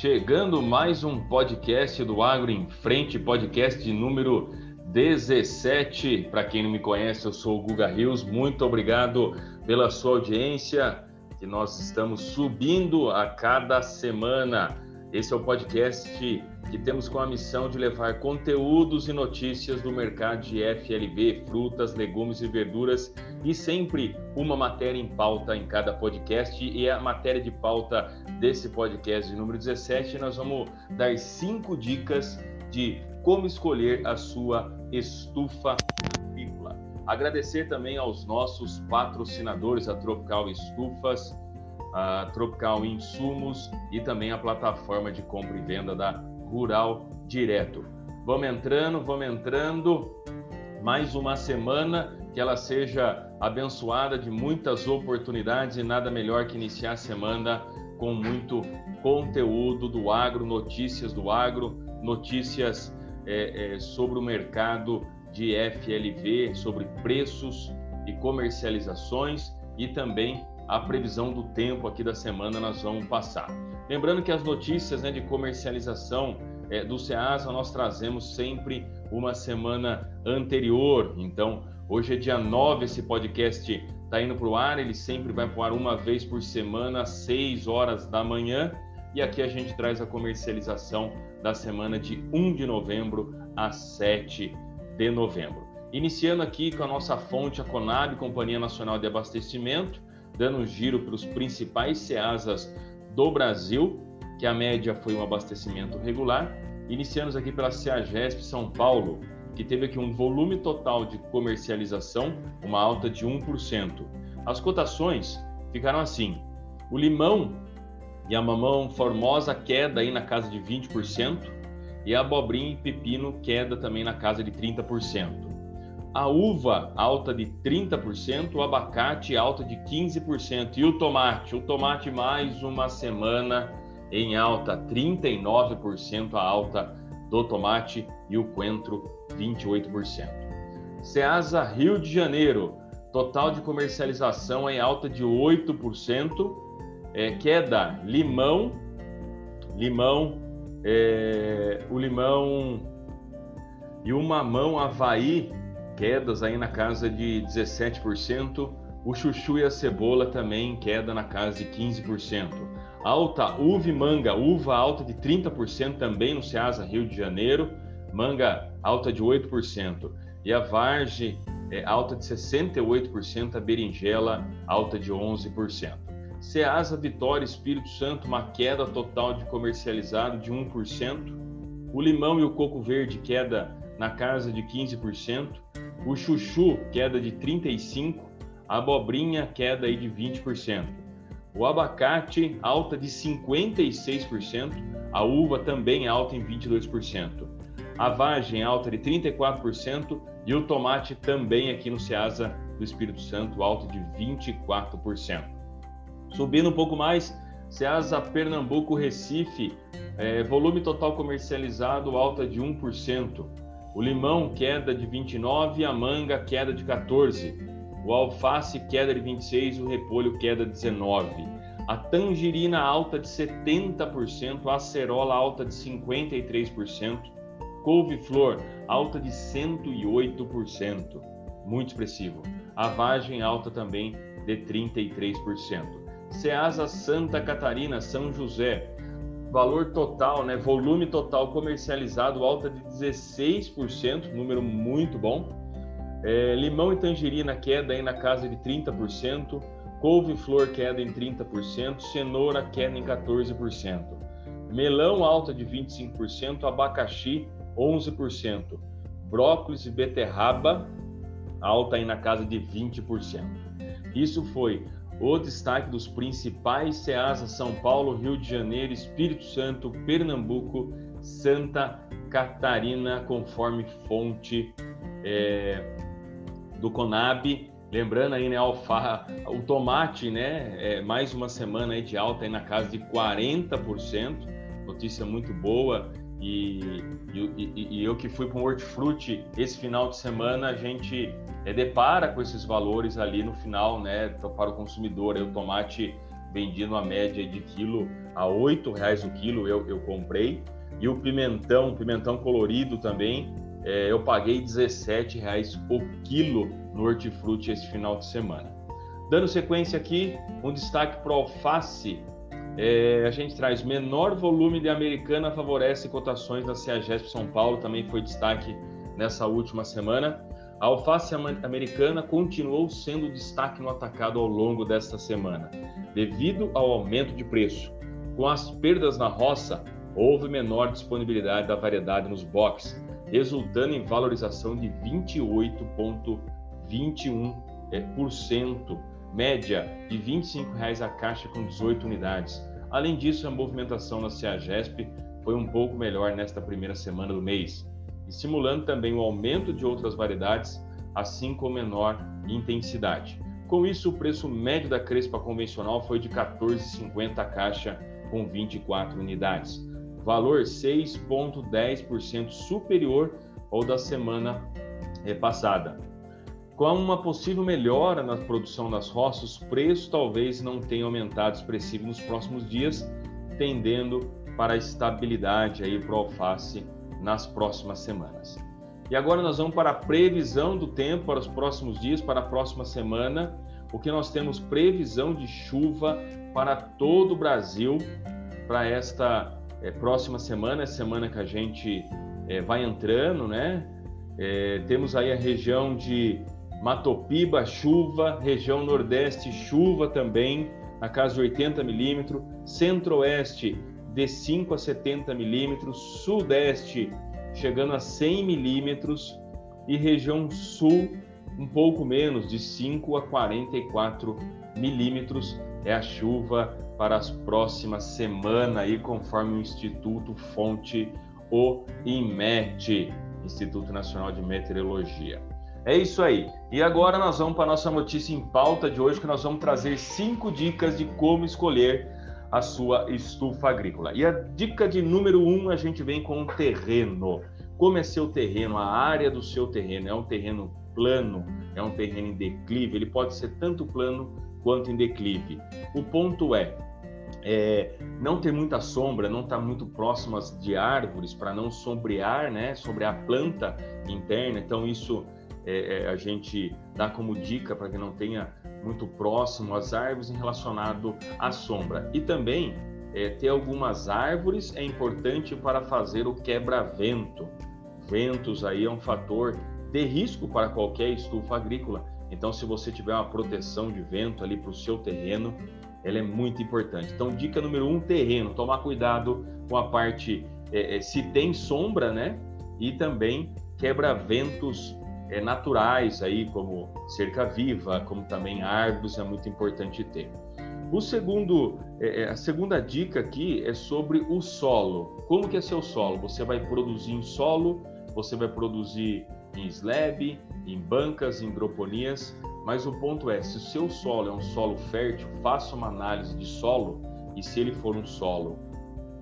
Chegando mais um podcast do Agro em Frente, podcast número 17. Para quem não me conhece, eu sou o Guga Rios. Muito obrigado pela sua audiência, que nós estamos subindo a cada semana. Esse é o podcast que temos com a missão de levar conteúdos e notícias do mercado de FLV, frutas, legumes e verduras, e sempre uma matéria em pauta em cada podcast. E a matéria de pauta desse podcast de número 17, nós vamos dar cinco dicas de como escolher a sua estufa agrícola. Agradecer também aos nossos patrocinadores, a Tropical Estufas, a Tropical Insumos e também a plataforma de compra e venda da Rural Direto. Vamos entrando, vamos entrando. Mais uma semana que ela seja abençoada de muitas oportunidades e nada melhor que iniciar a semana com muito conteúdo do agro, notícias do agro, notícias é, é, sobre o mercado de FLV, sobre preços e comercializações e também a previsão do tempo aqui da semana nós vamos passar. Lembrando que as notícias né, de comercialização é, do SEASA nós trazemos sempre uma semana anterior. Então, hoje é dia 9, esse podcast está indo para o ar, ele sempre vai para o ar uma vez por semana, às 6 horas da manhã. E aqui a gente traz a comercialização da semana de 1 de novembro a 7 de novembro. Iniciando aqui com a nossa fonte, a Conab, Companhia Nacional de Abastecimento, dando um giro para os principais SEASAs do Brasil, que a média foi um abastecimento regular. Iniciamos aqui pela CEAGESP São Paulo, que teve aqui um volume total de comercialização, uma alta de 1%. As cotações ficaram assim: o limão e a mamão formosa queda aí na casa de 20%, e a abobrinha e pepino queda também na casa de 30% a uva alta de 30%, o abacate alta de 15% e o tomate, o tomate mais uma semana em alta, 39% a alta do tomate e o coentro 28%. Ceasa Rio de Janeiro, total de comercialização em alta de 8%, é, queda limão, limão, é, o limão e o mamão Havaí quedas aí na casa de 17%, o chuchu e a cebola também queda na casa de 15%. Alta uva e manga, uva alta de 30% também no Ceasa Rio de Janeiro, manga alta de 8%. E a varge é alta de 68%, a berinjela alta de 11%. Ceasa Vitória Espírito Santo, uma queda total de comercializado de 1%. O limão e o coco verde queda na casa de 15%, o chuchu queda de 35%, a abobrinha queda aí de 20%, o abacate alta de 56%, a uva também alta em 22%, a vagem alta de 34% e o tomate também aqui no Ceasa do Espírito Santo alta de 24%. Subindo um pouco mais, Ceasa Pernambuco Recife, é, volume total comercializado alta de 1%. O limão queda de 29, a manga queda de 14, o alface queda de 26, o repolho queda de 19. A tangerina alta de 70%, a acerola alta de 53%, couve-flor alta de 108%, muito expressivo. A vagem alta também de 33%. Ceasa Santa Catarina, São José, valor total, né, volume total comercializado alta de 16%, número muito bom. É, limão e tangerina queda aí na casa de 30%, couve-flor queda em 30%, cenoura queda em 14%, melão alta de 25%, abacaxi 11%, brócolis e beterraba alta aí na casa de 20%. Isso foi o destaque dos principais CEASA São Paulo, Rio de Janeiro, Espírito Santo, Pernambuco, Santa Catarina, conforme fonte é, do Conab. Lembrando aí, né, alfa, o tomate, né, é, mais uma semana aí de alta aí na casa de 40%, notícia muito boa. E, e, e, eu que fui para o Hortifruti esse final de semana, a gente é, depara com esses valores ali no final, né, para o consumidor. O tomate vendi numa média de quilo a R$ reais o quilo, eu, eu comprei. E o pimentão, pimentão colorido também, é, eu paguei R$ reais o quilo no hortifruti esse final de semana. Dando sequência aqui, um destaque para alface. É, a gente traz menor volume de americana favorece cotações da CEAGESP São Paulo, também foi destaque nessa última semana. A alface americana continuou sendo destaque no atacado ao longo desta semana, devido ao aumento de preço. Com as perdas na roça, houve menor disponibilidade da variedade nos boxes, resultando em valorização de 28,21%, média de 25 reais a caixa com 18 unidades. Além disso, a movimentação na CEAGESP foi um pouco melhor nesta primeira semana do mês estimulando também o aumento de outras variedades, assim como menor intensidade. Com isso, o preço médio da crespa convencional foi de 14,50 a caixa com 24 unidades, valor 6,10% superior ao da semana eh, passada. Com uma possível melhora na produção das roças, os preços talvez não tenham aumentado expressivo nos próximos dias, tendendo para a estabilidade aí para o alface nas próximas semanas. E agora nós vamos para a previsão do tempo para os próximos dias, para a próxima semana, porque nós temos previsão de chuva para todo o Brasil para esta é, próxima semana, a semana que a gente é, vai entrando, né? É, temos aí a região de Matopiba, chuva, região Nordeste, chuva também, na casa de 80 milímetros, Centro-Oeste, de 5 a 70 milímetros, sudeste chegando a 100 milímetros e região sul um pouco menos, de 5 a 44 milímetros é a chuva para as próximas semanas conforme o Instituto Fonte, o IMET, Instituto Nacional de Meteorologia. É isso aí. E agora nós vamos para a nossa notícia em pauta de hoje, que nós vamos trazer cinco dicas de como escolher a sua estufa agrícola. E a dica de número um, a gente vem com o terreno. Como é seu terreno, a área do seu terreno? É um terreno plano? É um terreno em declive? Ele pode ser tanto plano quanto em declive. O ponto é, é, não ter muita sombra, não estar tá muito próximas de árvores para não sombrear, né, sobre a planta interna. Então isso é, é, a gente dá como dica para que não tenha muito próximo às árvores em relacionado à sombra. E também é, ter algumas árvores é importante para fazer o quebra-vento. Ventos aí é um fator de risco para qualquer estufa agrícola. Então, se você tiver uma proteção de vento ali para o seu terreno, ela é muito importante. Então, dica número um: terreno. Tomar cuidado com a parte é, é, se tem sombra, né? E também quebra-ventos é, naturais aí, como cerca viva, como também árvores, é muito importante ter. O segundo, é, é, a segunda dica aqui é sobre o solo. Como que é seu solo? Você vai produzir em solo, você vai produzir em slab, em bancas, em hidroponias, mas o ponto é, se o seu solo é um solo fértil, faça uma análise de solo e se ele for um solo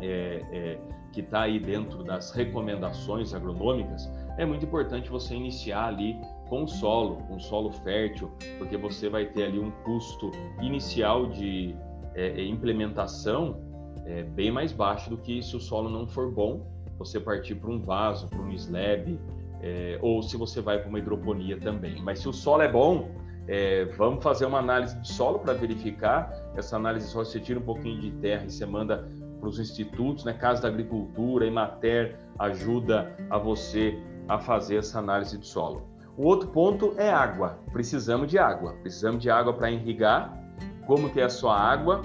é, é, que está aí dentro das recomendações agronômicas, é muito importante você iniciar ali com solo, um solo fértil, porque você vai ter ali um custo inicial de é, é, implementação é, bem mais baixo do que se o solo não for bom, você partir para um vaso, para um slab, é, ou se você vai para uma hidroponia também. Mas se o solo é bom, é, vamos fazer uma análise de solo para verificar. Essa análise de solo você tira um pouquinho de terra e você manda para os institutos, né? Casa da Agricultura, Emater ajuda a você a fazer essa análise de solo. O outro ponto é água. Precisamos de água. Precisamos de água para irrigar. Como que é a sua água?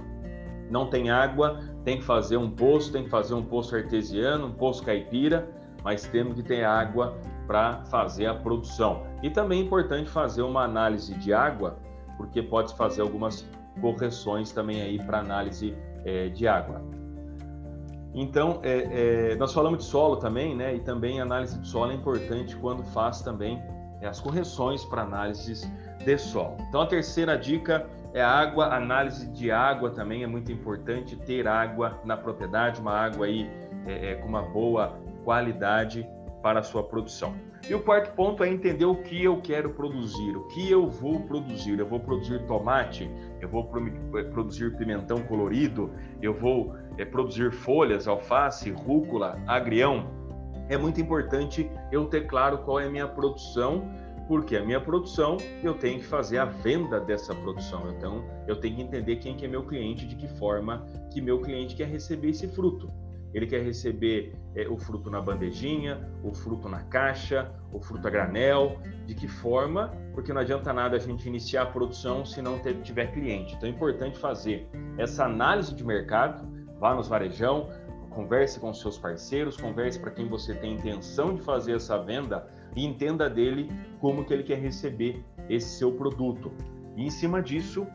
Não tem água, tem que fazer um poço, tem que fazer um poço artesiano, um poço caipira, mas temos que ter água para fazer a produção. E também é importante fazer uma análise de água, porque pode fazer algumas correções também aí para análise é, de água. Então, é, é, nós falamos de solo também, né? E também análise de solo é importante quando faz também é, as correções para análises de solo. Então, a terceira dica é a água, análise de água também é muito importante ter água na propriedade, uma água aí é, é, com uma boa qualidade para a sua produção. E o quarto ponto é entender o que eu quero produzir, o que eu vou produzir. Eu vou produzir tomate, eu vou eh, produzir pimentão colorido, eu vou é, produzir folhas, alface, rúcula, agrião. É muito importante eu ter claro qual é a minha produção, porque a minha produção eu tenho que fazer a venda dessa produção. Então eu tenho que entender quem que é meu cliente, de que forma que meu cliente quer receber esse fruto. Ele quer receber é, o fruto na bandejinha, o fruto na caixa, o fruto a granel, de que forma? Porque não adianta nada a gente iniciar a produção se não tiver cliente. Então é importante fazer essa análise de mercado, vá nos varejão, converse com seus parceiros, converse para quem você tem intenção de fazer essa venda e entenda dele como que ele quer receber esse seu produto. E em cima disso,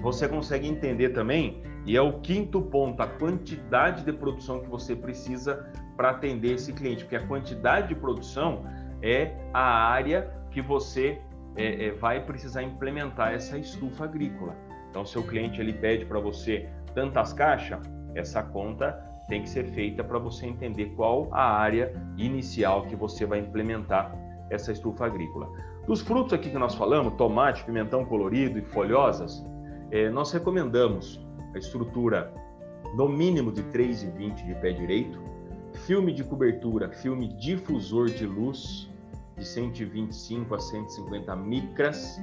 você consegue entender também e é o quinto ponto, a quantidade de produção que você precisa para atender esse cliente, porque a quantidade de produção é a área que você é, é, vai precisar implementar essa estufa agrícola. Então, seu cliente ele pede para você tantas caixas, essa conta tem que ser feita para você entender qual a área inicial que você vai implementar essa estufa agrícola. Dos frutos aqui que nós falamos, tomate, pimentão colorido e folhosas, é, nós recomendamos a estrutura no mínimo de 3,20 de pé direito, filme de cobertura, filme difusor de luz de 125 a 150 micras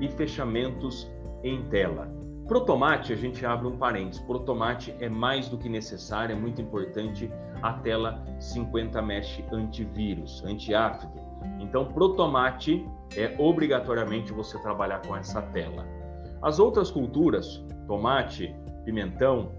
e fechamentos em tela. Pro tomate, a gente abre um parênteses. Pro tomate é mais do que necessário, é muito importante a tela 50 mesh antivírus, anti-áfido. Então, pro tomate é obrigatoriamente você trabalhar com essa tela. As outras culturas, tomate, pimentão,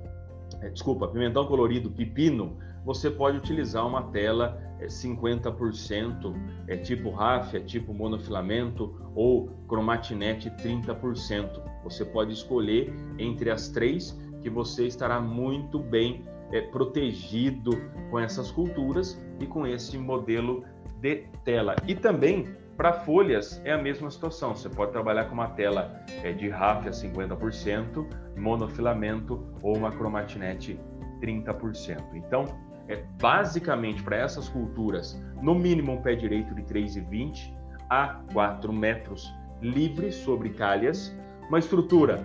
é, desculpa, pimentão colorido, pepino, você pode utilizar uma tela é, 50%, é tipo ráfia, tipo monofilamento ou cromatinete 30%. Você pode escolher entre as três que você estará muito bem é, protegido com essas culturas e com esse modelo de tela. E também para folhas é a mesma situação. Você pode trabalhar com uma tela é, de ráfia 50%, monofilamento ou uma cromatinete 30%. Então, é basicamente para essas culturas, no mínimo um pé direito de 3,20 a 4 metros livre sobre calhas. Uma estrutura.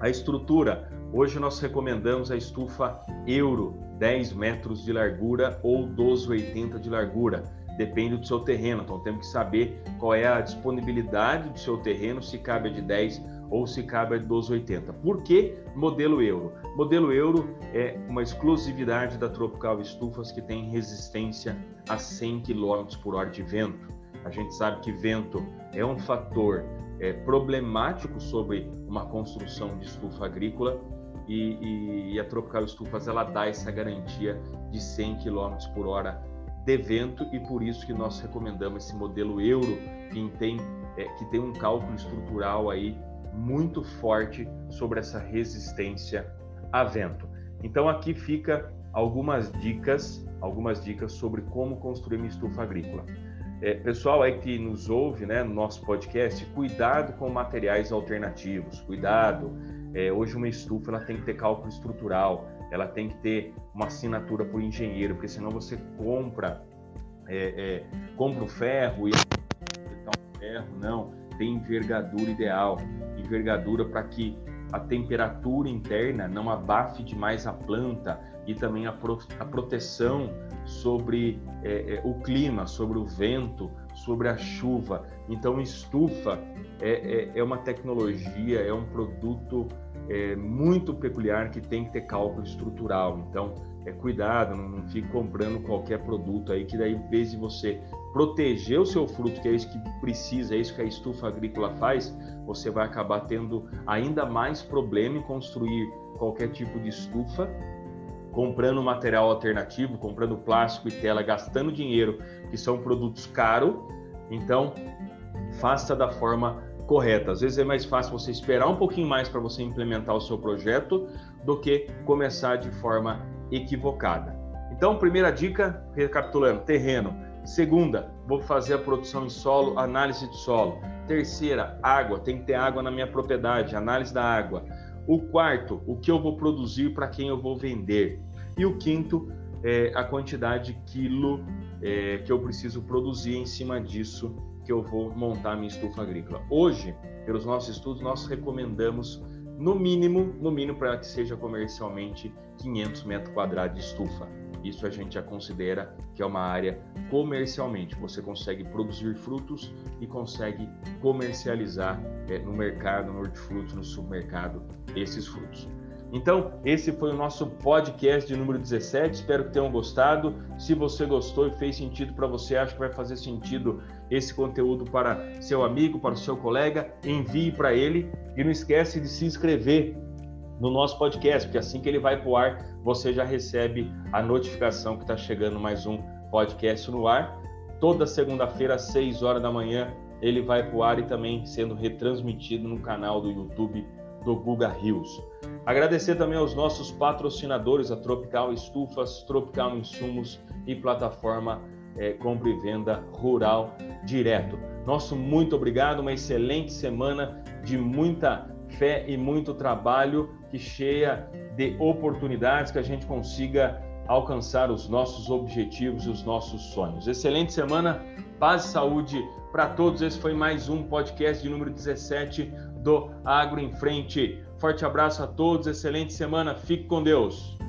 A estrutura, hoje nós recomendamos a estufa Euro, 10 metros de largura ou 12,80 de largura depende do seu terreno. Então temos que saber qual é a disponibilidade do seu terreno, se cabe a de 10 ou se cabe a de 12,80. Por que modelo euro? Modelo euro é uma exclusividade da Tropical Estufas que tem resistência a 100 km por hora de vento. A gente sabe que vento é um fator é, problemático sobre uma construção de estufa agrícola e, e, e a Tropical Estufas ela dá essa garantia de 100 km por hora de vento e por isso que nós recomendamos esse modelo euro que tem, é, que tem um cálculo estrutural aí muito forte sobre essa resistência a vento. Então aqui fica algumas dicas, algumas dicas sobre como construir uma estufa agrícola. É, pessoal aí que nos ouve, né, no nosso podcast, cuidado com materiais alternativos, cuidado. É, hoje uma estufa ela tem que ter cálculo estrutural, ela tem que ter uma assinatura por engenheiro, porque senão você compra, é, é, compra o ferro e o ferro, não, tem envergadura ideal, envergadura para que a temperatura interna não abafe demais a planta e também a, pro, a proteção sobre é, é, o clima, sobre o vento, sobre a chuva. Então, estufa é, é, é uma tecnologia, é um produto é, muito peculiar que tem que ter cálculo estrutural. Então, é cuidado, não, não fique comprando qualquer produto aí, que daí, em vez de você proteger o seu fruto, que é isso que precisa, é isso que a estufa agrícola faz, você vai acabar tendo ainda mais problema em construir qualquer tipo de estufa, comprando material alternativo, comprando plástico e tela, gastando dinheiro, que são produtos caros. Então, faça da forma correta. Às vezes é mais fácil você esperar um pouquinho mais para você implementar o seu projeto do que começar de forma equivocada. Então, primeira dica, recapitulando, terreno. Segunda, vou fazer a produção em solo, análise de solo. Terceira, água, tem que ter água na minha propriedade, análise da água. O quarto, o que eu vou produzir para quem eu vou vender. E o quinto, é a quantidade de quilo é, que eu preciso produzir em cima disso que eu vou montar minha estufa agrícola. Hoje, pelos nossos estudos, nós recomendamos no mínimo, no mínimo para que seja comercialmente 500 metros quadrados de estufa. Isso a gente já considera que é uma área comercialmente. Você consegue produzir frutos e consegue comercializar é, no mercado, no hortifrutos, no supermercado, esses frutos. Então, esse foi o nosso podcast de número 17. Espero que tenham gostado. Se você gostou e fez sentido para você, acho que vai fazer sentido esse conteúdo para seu amigo, para o seu colega, envie para ele e não esquece de se inscrever no nosso podcast, porque assim que ele vai para o ar, você já recebe a notificação que está chegando mais um podcast no ar. Toda segunda-feira, às 6 horas da manhã, ele vai para o ar e também sendo retransmitido no canal do YouTube do Guga Rios. Agradecer também aos nossos patrocinadores, a Tropical Estufas, Tropical Insumos e plataforma é, compra e venda rural direto. Nosso muito obrigado, uma excelente semana de muita fé e muito trabalho, que cheia de oportunidades, que a gente consiga alcançar os nossos objetivos e os nossos sonhos. Excelente semana, paz e saúde para todos. Esse foi mais um podcast de número 17 do Agro em Frente. Forte abraço a todos, excelente semana, fique com Deus.